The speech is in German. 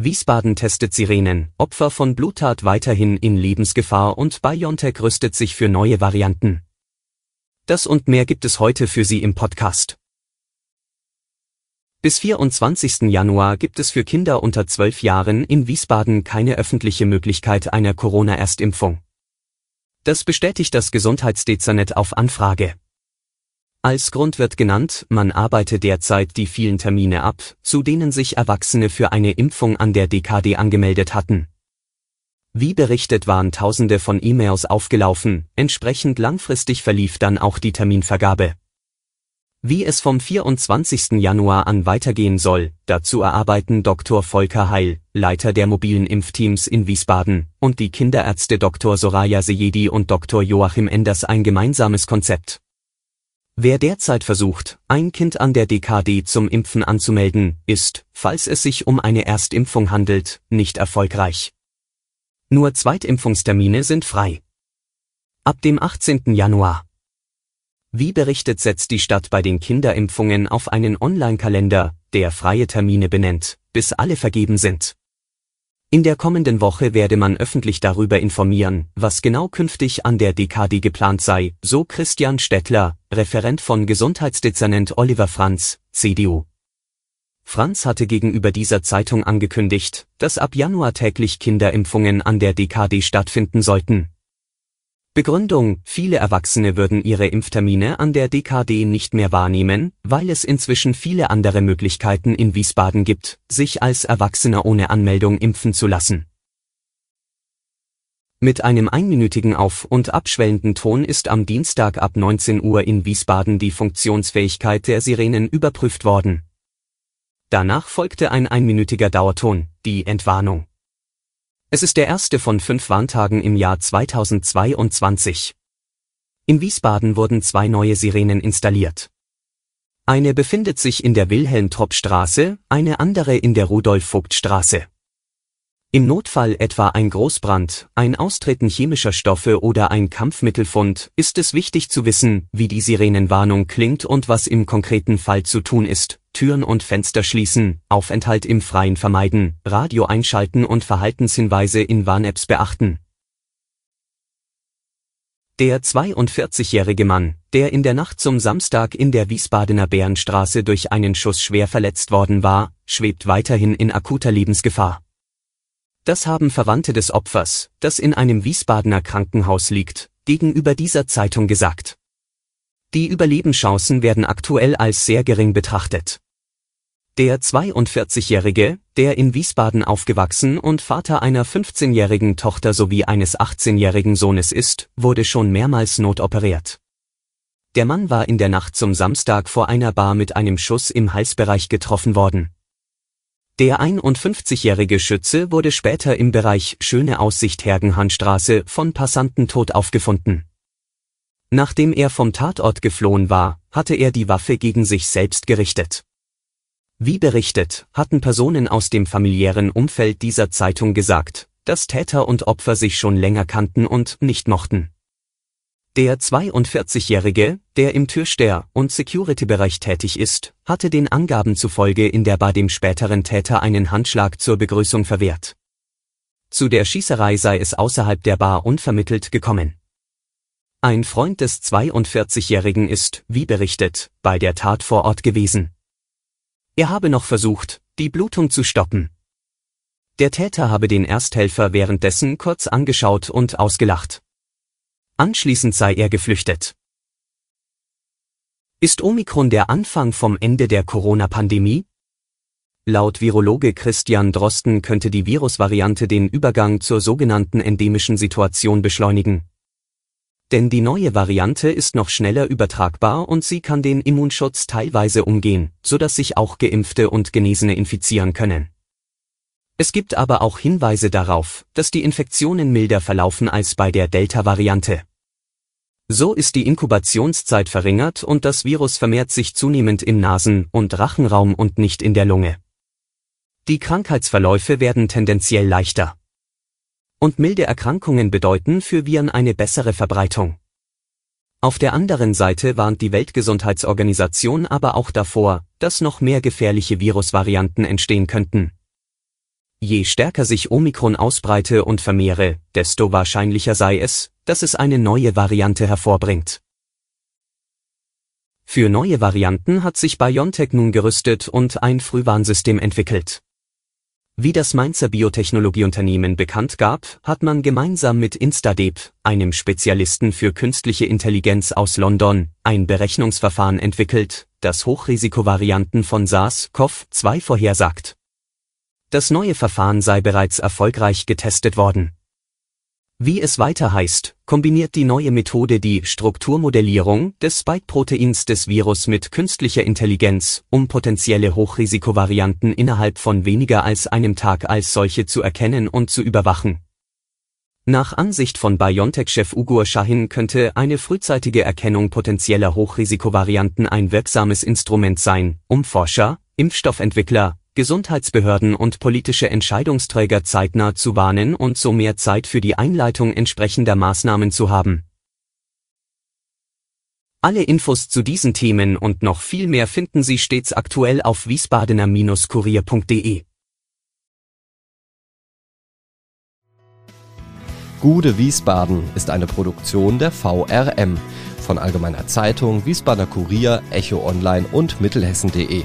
Wiesbaden testet Sirenen, Opfer von Bluttat weiterhin in Lebensgefahr und BioNTech rüstet sich für neue Varianten. Das und mehr gibt es heute für Sie im Podcast. Bis 24. Januar gibt es für Kinder unter 12 Jahren in Wiesbaden keine öffentliche Möglichkeit einer Corona-Erstimpfung. Das bestätigt das Gesundheitsdezernat auf Anfrage. Als Grund wird genannt, man arbeite derzeit die vielen Termine ab, zu denen sich Erwachsene für eine Impfung an der DKD angemeldet hatten. Wie berichtet waren Tausende von E-Mails aufgelaufen, entsprechend langfristig verlief dann auch die Terminvergabe. Wie es vom 24. Januar an weitergehen soll, dazu erarbeiten Dr. Volker Heil, Leiter der mobilen Impfteams in Wiesbaden, und die Kinderärzte Dr. Soraya Seyedi und Dr. Joachim Enders ein gemeinsames Konzept. Wer derzeit versucht, ein Kind an der DKD zum Impfen anzumelden, ist, falls es sich um eine Erstimpfung handelt, nicht erfolgreich. Nur Zweitimpfungstermine sind frei. Ab dem 18. Januar. Wie berichtet setzt die Stadt bei den Kinderimpfungen auf einen Online-Kalender, der freie Termine benennt, bis alle vergeben sind. In der kommenden Woche werde man öffentlich darüber informieren, was genau künftig an der DKD geplant sei, so Christian Stettler, Referent von Gesundheitsdezernent Oliver Franz, CDU. Franz hatte gegenüber dieser Zeitung angekündigt, dass ab Januar täglich Kinderimpfungen an der DKD stattfinden sollten, Begründung, viele Erwachsene würden ihre Impftermine an der DKD nicht mehr wahrnehmen, weil es inzwischen viele andere Möglichkeiten in Wiesbaden gibt, sich als Erwachsener ohne Anmeldung impfen zu lassen. Mit einem einminütigen Auf- und abschwellenden Ton ist am Dienstag ab 19 Uhr in Wiesbaden die Funktionsfähigkeit der Sirenen überprüft worden. Danach folgte ein einminütiger Dauerton, die Entwarnung. Es ist der erste von fünf Warntagen im Jahr 2022. In Wiesbaden wurden zwei neue Sirenen installiert. Eine befindet sich in der Wilhelm-Tropp-Straße, eine andere in der Rudolf-Vogt-Straße. Im Notfall etwa ein Großbrand, ein Austreten chemischer Stoffe oder ein Kampfmittelfund, ist es wichtig zu wissen, wie die Sirenenwarnung klingt und was im konkreten Fall zu tun ist. Türen und Fenster schließen, Aufenthalt im Freien vermeiden, Radio einschalten und Verhaltenshinweise in Warn-Apps beachten. Der 42-jährige Mann, der in der Nacht zum Samstag in der Wiesbadener Bärenstraße durch einen Schuss schwer verletzt worden war, schwebt weiterhin in akuter Lebensgefahr. Das haben Verwandte des Opfers, das in einem Wiesbadener Krankenhaus liegt, gegenüber dieser Zeitung gesagt. Die Überlebenschancen werden aktuell als sehr gering betrachtet. Der 42-Jährige, der in Wiesbaden aufgewachsen und Vater einer 15-jährigen Tochter sowie eines 18-jährigen Sohnes ist, wurde schon mehrmals notoperiert. Der Mann war in der Nacht zum Samstag vor einer Bar mit einem Schuss im Halsbereich getroffen worden. Der 51-jährige Schütze wurde später im Bereich Schöne Aussicht Hergenhandstraße von Passanten tot aufgefunden. Nachdem er vom Tatort geflohen war, hatte er die Waffe gegen sich selbst gerichtet. Wie berichtet, hatten Personen aus dem familiären Umfeld dieser Zeitung gesagt, dass Täter und Opfer sich schon länger kannten und nicht mochten. Der 42-Jährige, der im Türsteher- und Security-Bereich tätig ist, hatte den Angaben zufolge in der Bar dem späteren Täter einen Handschlag zur Begrüßung verwehrt. Zu der Schießerei sei es außerhalb der Bar unvermittelt gekommen. Ein Freund des 42-Jährigen ist, wie berichtet, bei der Tat vor Ort gewesen. Er habe noch versucht, die Blutung zu stoppen. Der Täter habe den Ersthelfer währenddessen kurz angeschaut und ausgelacht. Anschließend sei er geflüchtet. Ist Omikron der Anfang vom Ende der Corona-Pandemie? Laut Virologe Christian Drosten könnte die Virusvariante den Übergang zur sogenannten endemischen Situation beschleunigen. Denn die neue Variante ist noch schneller übertragbar und sie kann den Immunschutz teilweise umgehen, so dass sich auch Geimpfte und Genesene infizieren können. Es gibt aber auch Hinweise darauf, dass die Infektionen milder verlaufen als bei der Delta-Variante. So ist die Inkubationszeit verringert und das Virus vermehrt sich zunehmend im Nasen- und Rachenraum und nicht in der Lunge. Die Krankheitsverläufe werden tendenziell leichter. Und milde Erkrankungen bedeuten für Viren eine bessere Verbreitung. Auf der anderen Seite warnt die Weltgesundheitsorganisation aber auch davor, dass noch mehr gefährliche Virusvarianten entstehen könnten. Je stärker sich Omikron ausbreite und vermehre, desto wahrscheinlicher sei es, dass es eine neue Variante hervorbringt. Für neue Varianten hat sich BioNTech nun gerüstet und ein Frühwarnsystem entwickelt. Wie das Mainzer Biotechnologieunternehmen bekannt gab, hat man gemeinsam mit Instadeep, einem Spezialisten für künstliche Intelligenz aus London, ein Berechnungsverfahren entwickelt, das Hochrisikovarianten von SARS-CoV-2 vorhersagt. Das neue Verfahren sei bereits erfolgreich getestet worden. Wie es weiter heißt, kombiniert die neue Methode die Strukturmodellierung des Spike-Proteins des Virus mit künstlicher Intelligenz, um potenzielle Hochrisikovarianten innerhalb von weniger als einem Tag als solche zu erkennen und zu überwachen. Nach Ansicht von BioNTech-Chef Ugur Shahin könnte eine frühzeitige Erkennung potenzieller Hochrisikovarianten ein wirksames Instrument sein, um Forscher, Impfstoffentwickler, Gesundheitsbehörden und politische Entscheidungsträger zeitnah zu warnen und so mehr Zeit für die Einleitung entsprechender Maßnahmen zu haben. Alle Infos zu diesen Themen und noch viel mehr finden Sie stets aktuell auf wiesbadener-kurier.de. Gude Wiesbaden ist eine Produktion der VRM von Allgemeiner Zeitung, Wiesbadener Kurier, Echo Online und Mittelhessen.de.